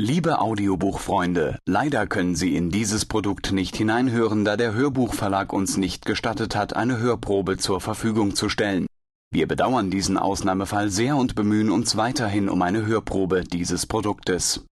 Liebe Audiobuchfreunde, leider können Sie in dieses Produkt nicht hineinhören, da der Hörbuchverlag uns nicht gestattet hat, eine Hörprobe zur Verfügung zu stellen. Wir bedauern diesen Ausnahmefall sehr und bemühen uns weiterhin um eine Hörprobe dieses Produktes